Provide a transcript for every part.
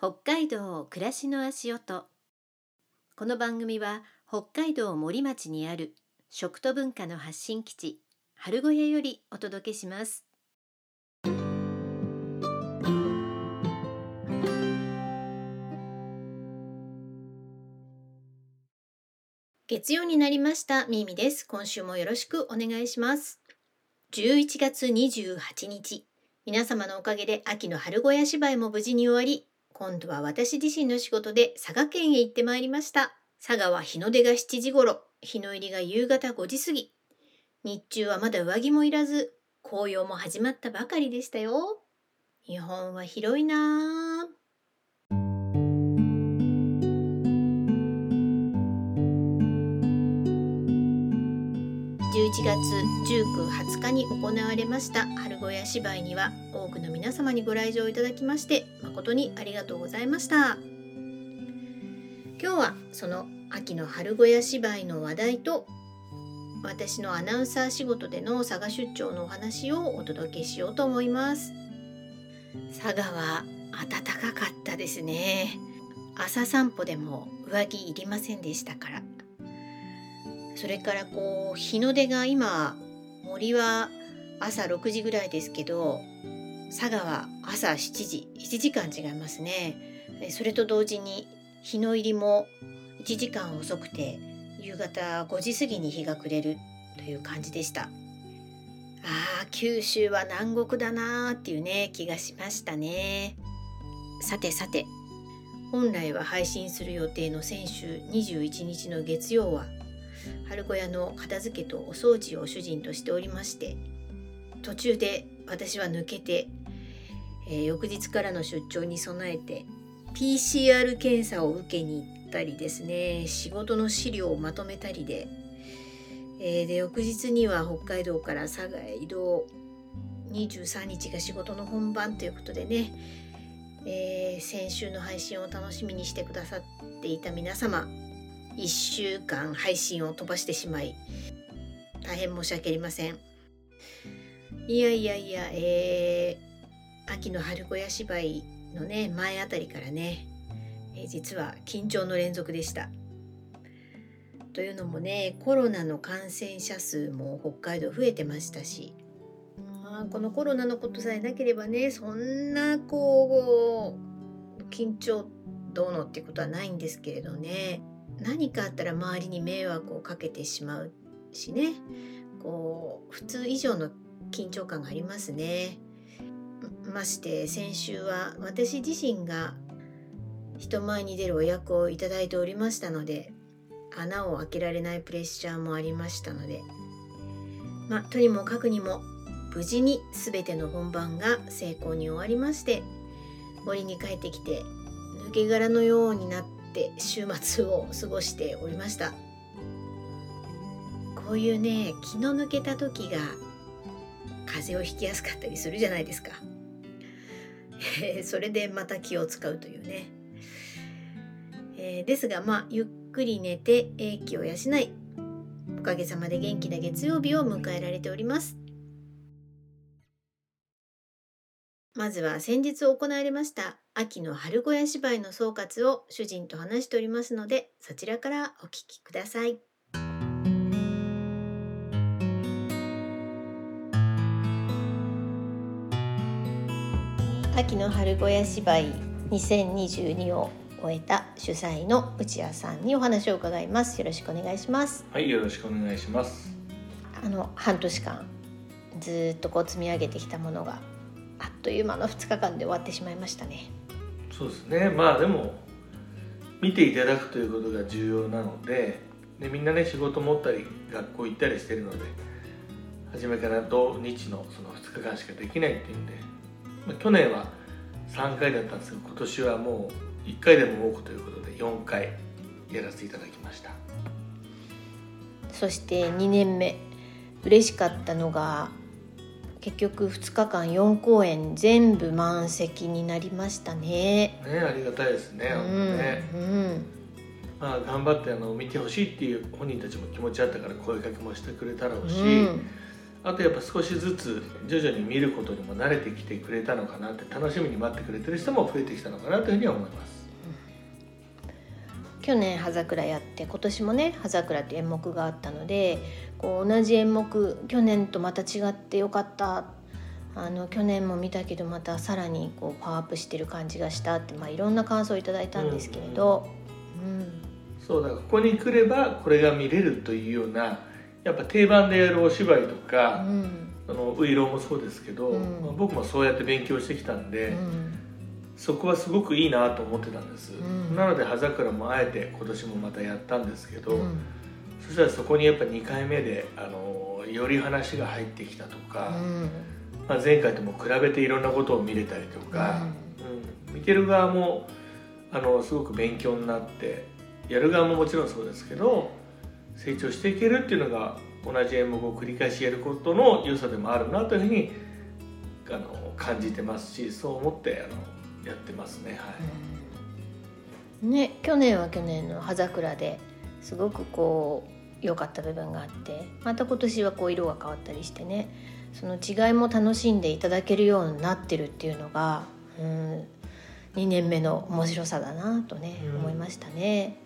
北海道暮らしの足音。この番組は北海道森町にある食と文化の発信基地春小屋よりお届けします。月曜になりました。みみです。今週もよろしくお願いします。11月28日。皆様のおかげで秋の春小屋芝居も無事に終わり今度は私自身の仕事で佐賀県へ行ってまいりました。佐賀は日の出が7時頃。日の入りが夕方5時過ぎ。日中はまだ上着もいらず紅葉も始まったばかりでしたよ。日本は広いなぁ19、20日に行われました。春小屋芝居には多くの皆様にご来場いただきまして誠にありがとうございました。今日はその秋の春小屋芝居の話題と私のアナウンサー仕事での佐賀出張のお話をお届けしようと思います。佐賀は暖かかったですね。朝散歩でも上着いりませんでしたから。それからこう日の出が今森は朝6時ぐらいですけど佐賀は朝7時1時間違いますね。それと同時に日の入りも1時間遅くて夕方5時過ぎに日が暮れるという感じでした。あー九州は南国だなーっていうね気がしましたね。さてさて本来は配信する予定の先週21日の月曜は春小屋の片付けとお掃除を主人としておりまして途中で私は抜けて、えー、翌日からの出張に備えて PCR 検査を受けに行ったりですね仕事の資料をまとめたりで,、えー、で翌日には北海道から佐賀へ移動23日が仕事の本番ということでね、えー、先週の配信を楽しみにしてくださっていた皆様1週間配信を飛ばしてしまい大変申し訳ありません。いやいやいやえー、秋の春小屋芝居のね前あたりからね、えー、実は緊張の連続でした。というのもねコロナの感染者数も北海道増えてましたしあこのコロナのことさえなければねそんなこう緊張どうのってことはないんですけれどね。何かあったら周りに迷惑をかけてしまうしねこう普通以上の緊張感がありますね。まして先週は私自身が人前に出るお役をいただいておりましたので穴を開けられないプレッシャーもありましたのでまあとにもかくにも無事に全ての本番が成功に終わりまして森に帰ってきて抜け殻のようになってって週末を過ごしておりました。こういうね気の抜けた時が風邪をひきやすかったりするじゃないですか。それでまた気を使うというね、えー、ですがまあゆっくり寝て英気を養いおかげさまで元気な月曜日を迎えられております。まずは先日行われました秋の春小屋芝居の総括を主人と話しておりますのでそちらからお聞きください。秋の春小屋芝居2022を終えた主催の内谷さんにお話を伺います。よろしくお願いします。はいよろしくお願いします。あの半年間ずっとこう積み上げてきたものがあっという間の2日間で終わってしまいましたね。そうですね。まあでも見ていただくということが重要なのででみんなね仕事持ったり学校行ったりしてるので初めから土日のその2日間しかできないっていうんで、まあ、去年は3回だったんですが今年はもう1回でも多くということで4回やらせていただきました。そして2年目嬉しかったのが結局2日間4公演全部満席になりましたね。ねありがたいですね。うんねうん、まあ頑張ってあの見てほしいっていう本人たちも気持ちあったから声かけもしてくれたろうし、うん、あとやっぱ少しずつ徐々に見ることにも慣れてきてくれたのかなって楽しみに待ってくれてる人も増えてきたのかなというふうには思います。去年葉桜やって今年もね葉桜って演目があったのでこう同じ演目去年とまた違ってよかった。あの去年も見たけどまたさらにこうパワーアップしてる感じがしたって、まあ、いろんな感想をいただいたんですけれど、うん。そうだからここに来ればこれが見れるというようなやっぱ定番でやるお芝居とうか、ん。あのウイローもそうですけど、うん。まあ僕もそうやって勉強してきたんで、うん。そこはすごくいいなと思ってたんです、うん。なので葉桜もあえて今年もまたやったんですけど、うんそしたらそこにやっぱ2回目であのより話が入ってきたとか、うん。まあ、前回とも比べていろんなことを見れたりとか、うん。見てる側もあのすごく勉強になってやる側ももちろんそうですけど成長していけるっていうのが同じ演目を繰り返しやることの良さでもあるなというふうにあの感じてますしそう思ってあのやってますね。はい。ね去年は去年の葉桜ですごくこう良かった部分があってまた今年はこう色が変わったりしてねその違いも楽しんでいただけるようになってるっていうのが、うん、2年目の面白さだなとね、うん思いましたね。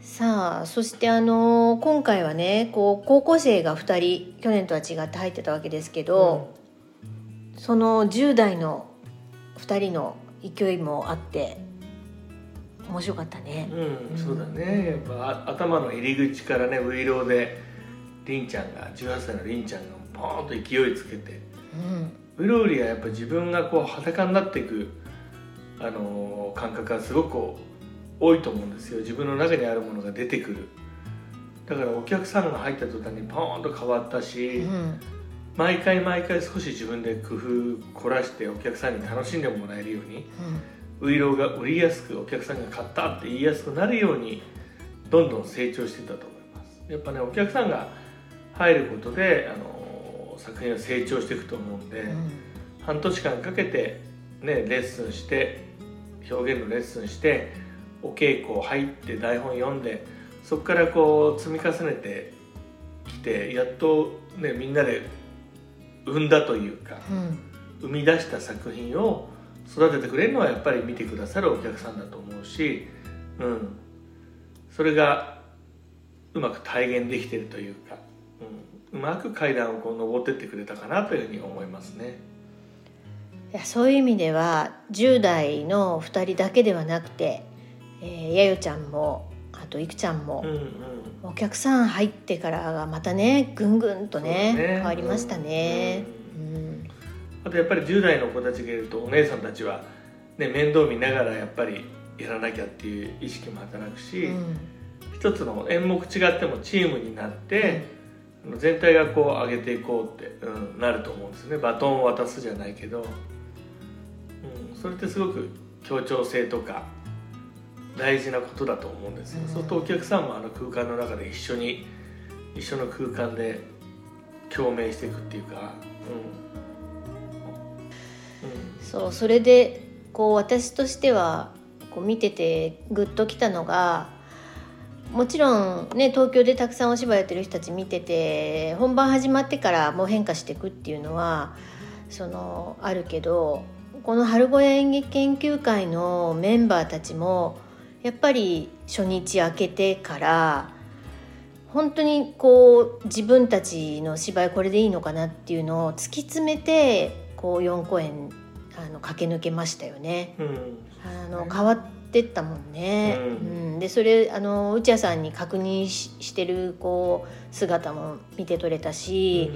さあそしてあの今回はねこう高校生が2人去年とは違って入ってたわけですけど、その10代の2人の勢いもあって面白かったね。うん、そうだね。やっぱあ頭の入り口からねウイローでりんちゃんが18歳のりんちゃんがポーンと勢いつけて。うん。ウイロウリはやっぱ自分がこう裸になっていく、あのー感覚がすごく多いと思うんですよ。自分の中にあるものが出てくる。だからお客さんが入った途端にポーンと変わったし、うん。毎回毎回少し自分で工夫凝らしてお客さんに楽しんでもらえるようにウイローが売りやすくお客さんが買ったって言いやすくなるようにどんどん成長してたと思います。やっぱねお客さんが入ることで、あのー作品は成長していくと思うんで、うん。半年間かけて、ね、レッスンして表現のレッスンしてお稽古入って台本読んでそこからこう積み重ねてきてやっと、ね、みんなで生んだというかうん。生み出した作品を育ててくれるのはやっぱり見てくださるお客さんだと思うし、うん、それがうまく体現できてるというか、うん、うまく階段をこう登ってってくれたかなというふうに思いますね。いやそういう意味では10代の2人だけではなくて、えー、やよちゃんもあといくちゃんも、うんうん。お客さん入ってからがまたねぐんぐんとねね。変わりましたね。ううんあとやっぱり10代の子たちがいるとお姉さんたちは、ね、面倒見ながらやっぱりやらなきゃっていう意識も働くし、うん。一つの演目違ってもチームになって、全体がこう上げていこうって、うん、なると思うんですね。バトンを渡すじゃないけど、うん、それってすごく協調性とか大事なことだと思うんですよ、うんそうするとお客さんもあの空間の中で一緒に一緒の空間で共鳴していくっていうか、うんそうそれでこう私としてはこう見ててグッときたのがもちろんね東京でたくさんお芝居やってる人たち見てて本番始まってからもう変化していくっていうのはそのあるけどこの春小屋演劇研究会のメンバーたちもやっぱり初日明けてから本当にこう自分たちの芝居これでいいのかなっていうのを突き詰めてこう4公演あの駆け抜けましたよね。うん。うんあの変わってったもんね。ううん。んでそれあの内谷さんに確認ししてるこう姿も見て取れたし、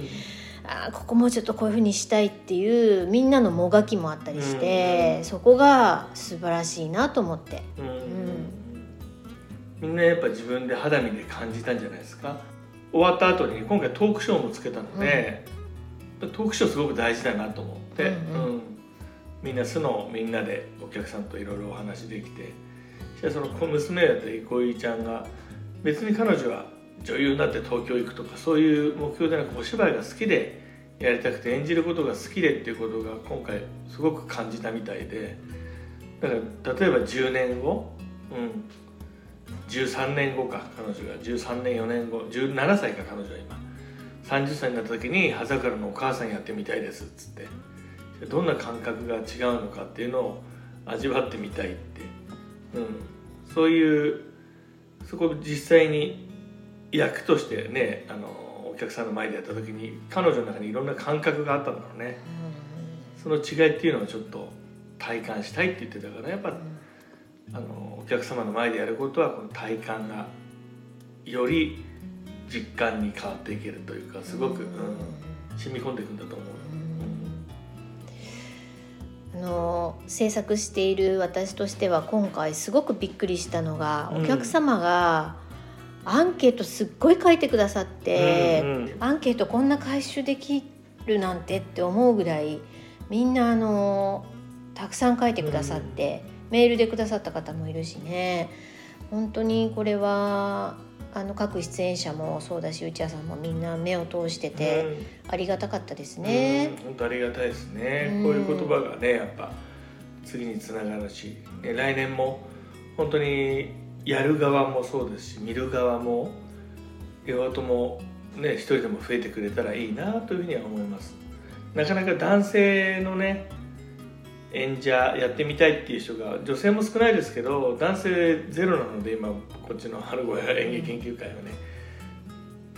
あーここもうちょっとこういうふうにしたいっていうみんなのもがきもあったりして、うん。そこが素晴らしいなと思って。うん。んみんなやっぱ自分で肌身で感じたんじゃないですか。終わった後に今回トークショーもつけたので、トークショーすごく大事だなと思って、うんうん。うんみんな素のみんなでお客さんといろいろお話できてそしたらその娘だった憩いちゃんが別に彼女は女優になって東京行くとかそういう目標でなくお芝居が好きでやりたくて演じることが好きでっていうことが今回すごく感じたみたいでだから例えば10年後、うん、13年後か彼女が13年4年後17歳か彼女は今30歳になった時に葉桜のお母さんやってみたいですっつって。どんな感覚が違うのかっていうのを味わってみたいって、うん、そういうそこ実際に役としてねあのお客さんの前でやった時に彼女の中にいろんな感覚があったんだろうね、その違いっていうのをちょっと体感したいって言ってたからやっぱ、あのお客様の前でやることはこの体感がより実感に変わっていけるというかすごく、うん、染み込んでいくんだと思う。あの制作している私としては今回すごくびっくりしたのが、お客様がアンケートすっごい書いてくださって、うんうん、アンケートこんな回収できるなんてって思うぐらいみんなあのたくさん書いてくださって、うん、メールでくださった方もいるしね本当にこれはあの各出演者もそうだし内谷さんもみんな目を通してて、ありがたかったですね。本当ありがたいですね、こういう言葉がねやっぱ次につながるし、ね、来年も本当にやる側もそうですし見る側も両方ともね一人でも増えてくれたらいいなというふうには思います。なかなか男性のね演者やってみたいっていう人が女性も少ないですけど男性ゼロなので今こっちの春小屋演劇研究会はね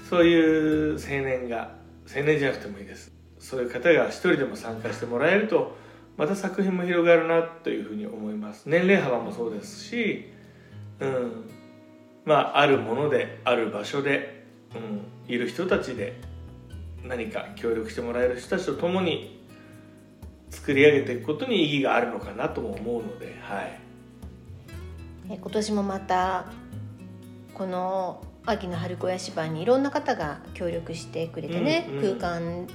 そういう青年が青年じゃなくてもいいです。そういう方が一人でも参加してもらえるとまた作品も広がるなというふうに思います。年齢幅もそうですしうん。まああるものである場所で、うん、いる人たちで何か協力してもらえる人たちと共に作り上げていくことに意義があるのかなとも思うので、はい、今年もまたこの秋の春小屋芝居にいろんな方が協力してくれてね、うんうん、空間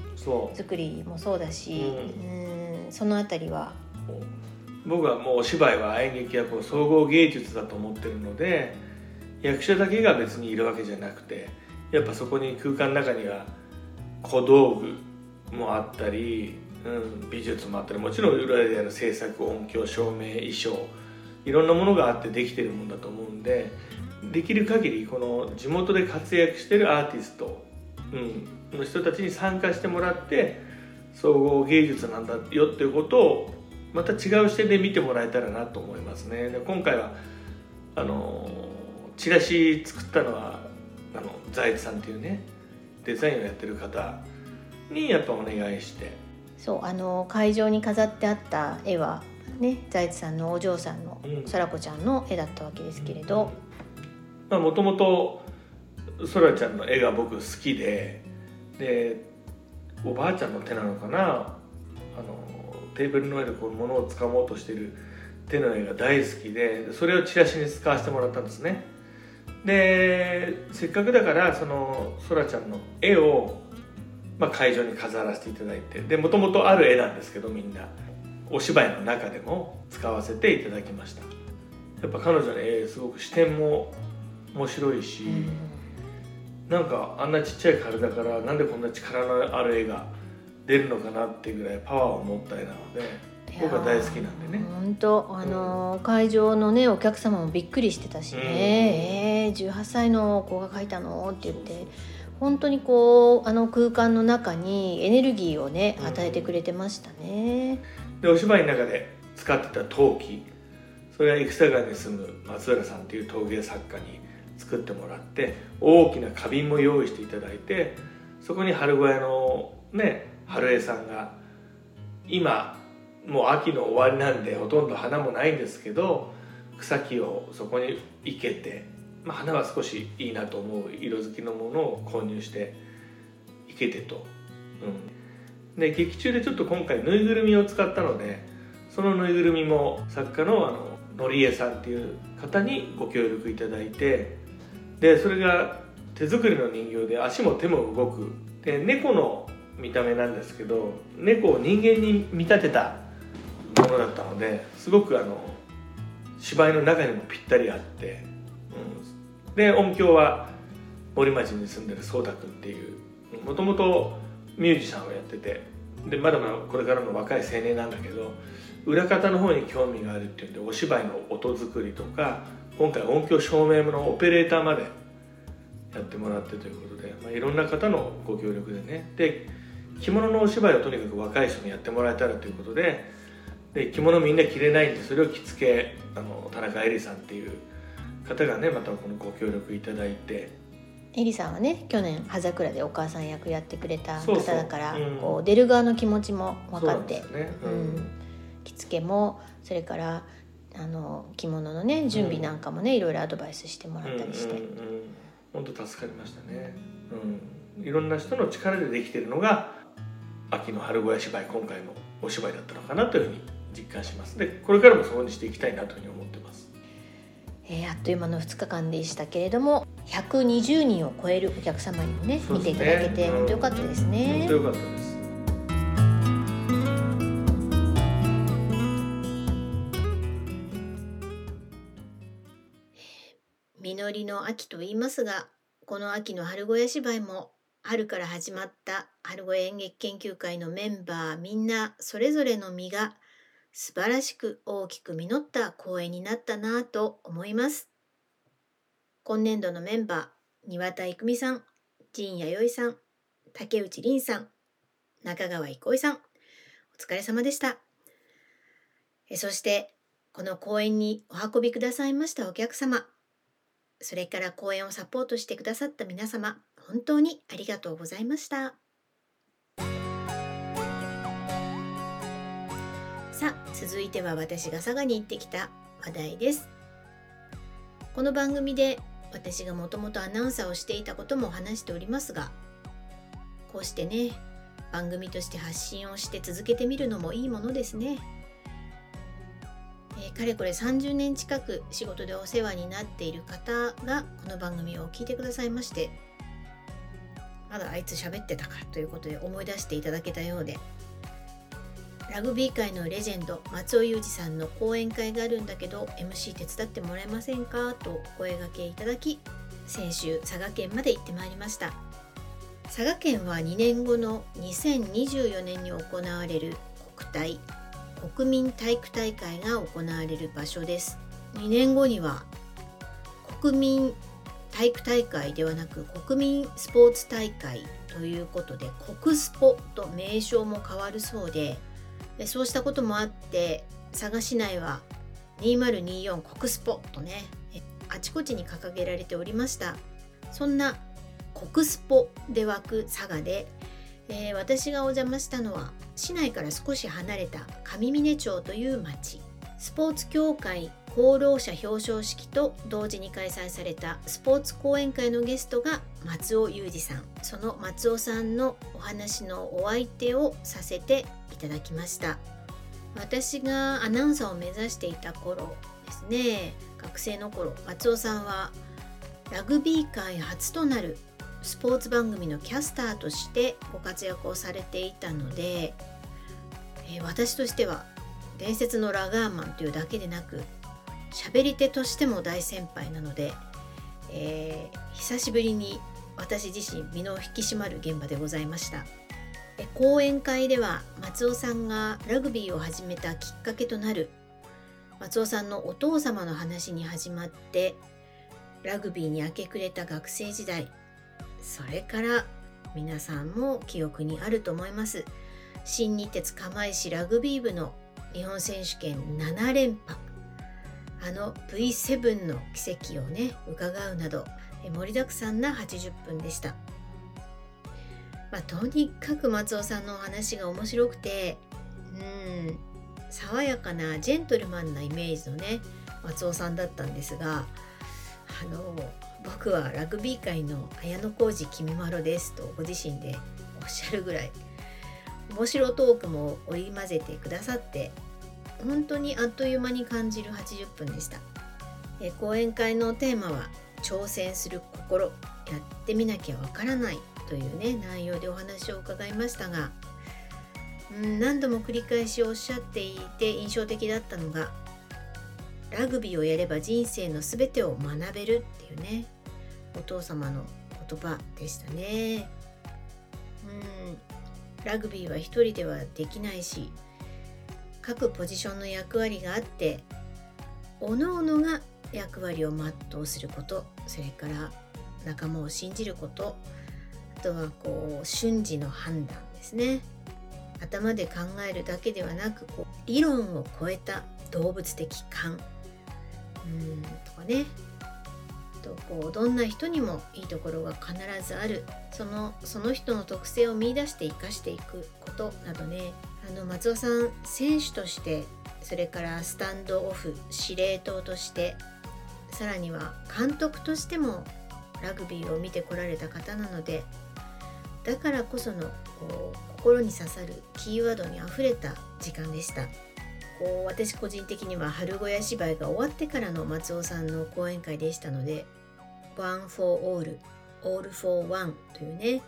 作りもそうだし、う。ん、うんその辺りは。僕はもうお芝居は演劇やこう総合芸術だと思ってるので役者だけが別にいるわけじゃなくてやっぱそこに空間の中には小道具もあったりうん、美術もあったりもちろん裏で制作音響照明衣装いろんなものがあってできてるもんだと思うんでできる限りこの地元で活躍してるアーティスト、うん、の人たちに参加してもらって総合芸術なんだよっていうことをまた違う視点で見てもらえたらなと思いますね。で今回はあのチラシ作ったのはあの財津さんっていうねデザインをやってる方にやっぱお願いしてそうあの会場に飾ってあった絵はね財津さんのお嬢さんの空子ちゃんの絵だったわけですけれど。もともと空ちゃんの絵が僕好きででおばあちゃんの手なのかな。あのテーブルの上でこう物をつかもうとしてる手の絵が大好きでそれをチラシに使わせてもらったんですね。でせっかくだからその空ちゃんの絵をまあ、会場に飾らせていただいてでもともとある絵なんですけどみんな。お芝居の中でも使わせていただきました。やっぱ彼女の絵すごく視点も面白いし、うん、なんかあんなちっちゃい体からなんでこんな力のある絵が出るのかなっていうぐらいパワーを持った絵なので僕は大好きなんでね。本当あのーうん、会場のねお客様もびっくりしてたしね、うん、えー、18歳の子が描いたの？って言って本当にこうあの空間の中にエネルギーをね与えてくれてましたね。でお芝居の中で使ってた陶器それは生田川に住む松浦さんという陶芸作家に作ってもらって大きな花瓶も用意していただいてそこに春小屋のね春江さんが今もう秋の終わりなんでほとんど花もないんですけど草木をそこに生けてまあ、花は少しいいなと思う色づきのものを購入していけてと、うん、で劇中でちょっと今回ぬいぐるみを使ったのでそのぬいぐるみも作家のあののりえさんっていう方にご協力いただいてでそれが手作りの人形で足も手も動く。で猫の見た目なんですけど猫を人間に見立てたものだったのですごくあの芝居の中にもぴったりあって。で音響は森町に住んでる颯太君っていうもともとミュージシャンをやっててでまだまだこれからの若い青年なんだけど裏方の方に興味があるっていうんでお芝居の音作りとか今回音響照明のオペレーターまでやってもらってということで、まあ、いろんな方のご協力でね。で着物のお芝居をとにかく若い人にやってもらえたらということでで着物みんな着れないんでそれを着付けあの田中恵里さんっていう方がねまたこのご協力いただいて。エリさんはね去年葉桜でお母さん役やってくれた方だからうん。こう出る側の気持ちも分かって。着付けもそれからあの着物のね準備なんかもね、いろいろアドバイスしてもらったりして、うん本当助かりましたね、うん、いろんな人の力でできてるのが秋の春小屋芝居今回のお芝居だったのかなというふうに実感します。でこれからもそうにしていきたいなというふうに思ってますえーあっという間の2日間でしたけれども120人を超えるお客様にもねね見ていただけてうん本当良かったですね本当。良かったです実りの秋と言いますがこの秋の春小屋芝居も春から始まった春小屋演劇研究会のメンバーみんなそれぞれの実が素晴らしく大きく実った公演になったなぁと思います今年度のメンバー庭田郁美さん陣弥生さん竹内凛さん中川憩さんお疲れ様でしたえそしてこの公演にお運びくださいましたお客様それから公演をサポートしてくださった皆様、本当にありがとうございました。続いては私が佐賀に行ってきた話題です。この番組で私がもともとアナウンサーをしていたことも話しておりますが、こうしてね、番組として発信をして続けてみるのもいいものですね。えーかれこれ30年近く仕事でお世話になっている方がこの番組を聞いてくださいましてまだあいつ喋ってたかということで思い出していただけたようでラグビー界のレジェンド松尾裕二さんの講演会があるんだけど MC 手伝ってもらえませんか？とお声掛けいただき先週佐賀県まで行ってまいりました。佐賀県は2年後の2024年に行われる国体国民体育大会が行われる場所です。2年後には国民体育大会ではなく国民スポーツ大会ということで国スポと名称も変わるそうでそうしたこともあって佐賀市内は2024国スポとねあちこちに掲げられておりました。そんな国スポで湧く佐賀でえー私がお邪魔したのは市内から少し離れた上峰町という町。スポーツ協会功労者表彰式と同時に開催されたスポーツ講演会のゲストが松尾裕二さん。その松尾さんのお話のお相手をさせてただきました。私がアナウンサーを目指していた頃ですね学生の頃松尾さんはラグビー界初となるスポーツ番組のキャスターとしてご活躍をされていたので、えー私としては伝説のラガーマンというだけでなく喋り手としても大先輩なので、えー久しぶりに私自身身の引き締まる現場でございました。講演会では松尾さんがラグビーを始めたきっかけとなる松尾さんのお父様の話に始まってラグビーに明け暮れた学生時代それから皆さんも記憶にあると思います。新日鉄釜石ラグビー部の日本選手権7連覇。あの V7 の奇跡をね伺うなど盛りだくさんな80分でした、まあ、とにかく松尾さんのお話が面白くてうん爽やかなジェントルマンなイメージのね松尾さんだったんですがあの僕はラグビー界の綾小路きみまろですとご自身でおっしゃるぐらい面白トークも織り交ぜてくださって本当にあっという間に感じる80分でした。講演会のテーマは挑戦する心やってみなきゃわからない。というね内容でお話を伺いましたがうん何度も繰り返しおっしゃっていて印象的だったのがラグビーをやれば人生のすべてを学べるっていうねお父様の言葉でしたね。うんラグビーは一人ではできないし各ポジションの役割があって各々が役割を全うすることそれから仲間を信じることとはこう瞬時の判断ですね。頭で考えるだけではなくこう理論を超えた動物的感うんとかね。とこうどんな人にもいいところが必ずある。そのその人の特性を見いだして生かしていくことなどね。あの松尾さん選手としてそれからスタンドオフ司令塔としてさらには監督としてもラグビーを見てこられた方なのでだからこそのこう心に刺さるキーワードにあふれた時間でした。こう私個人的には春小屋芝居が終わってからの松尾さんの講演会でしたので「One for All」「All for One」というね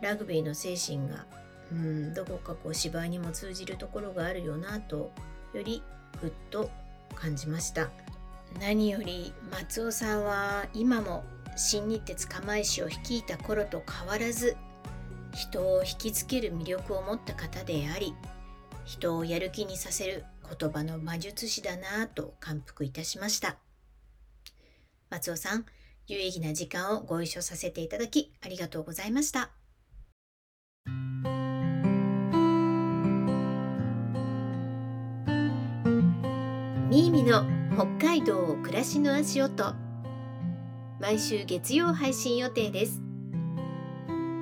ラグビーの精神がうんどこかこう芝居にも通じるところがあるよなとよりぐっと感じました。何より松尾さんは今も新日鉄釜石を率いた頃と変わらず人を引きつける魅力を持った方であり人をやる気にさせる言葉の魔術師だなぁと感服いたしました。松尾さん有意義な時間をご一緒させていただきありがとうございました。みーみの北海道暮らしの足音。毎週月曜配信予定です。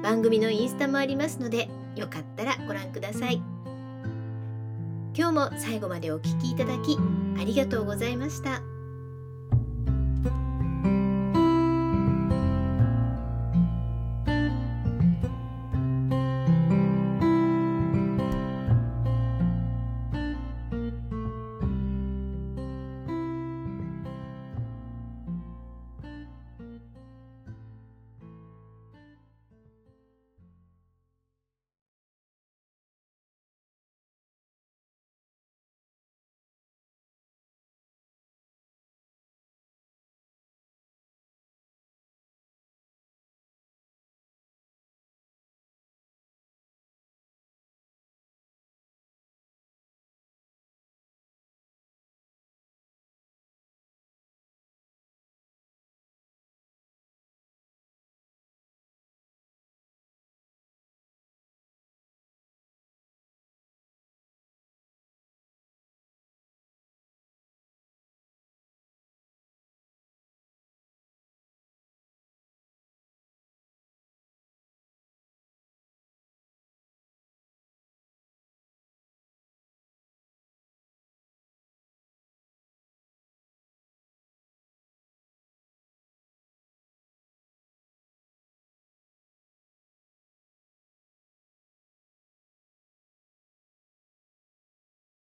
番組のインスタもありますのでよかったらご覧ください今日も最後までお聴きいただきありがとうございました。